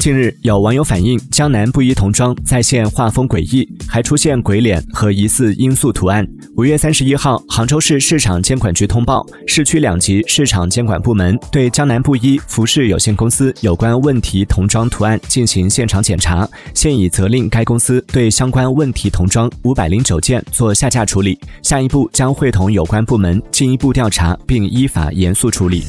近日有网友反映江南布衣童装在线画风诡异还出现鬼脸和疑似罂粟图案。五月三十一号杭州市市场监管局通报市区两级市场监管部门对江南布衣服饰有限公司有关问题童装图案进行现场检查现已责令该公司对相关问题童装五百零九件做下架处理下一步将会同有关部门进一步调查并依法严肃处理。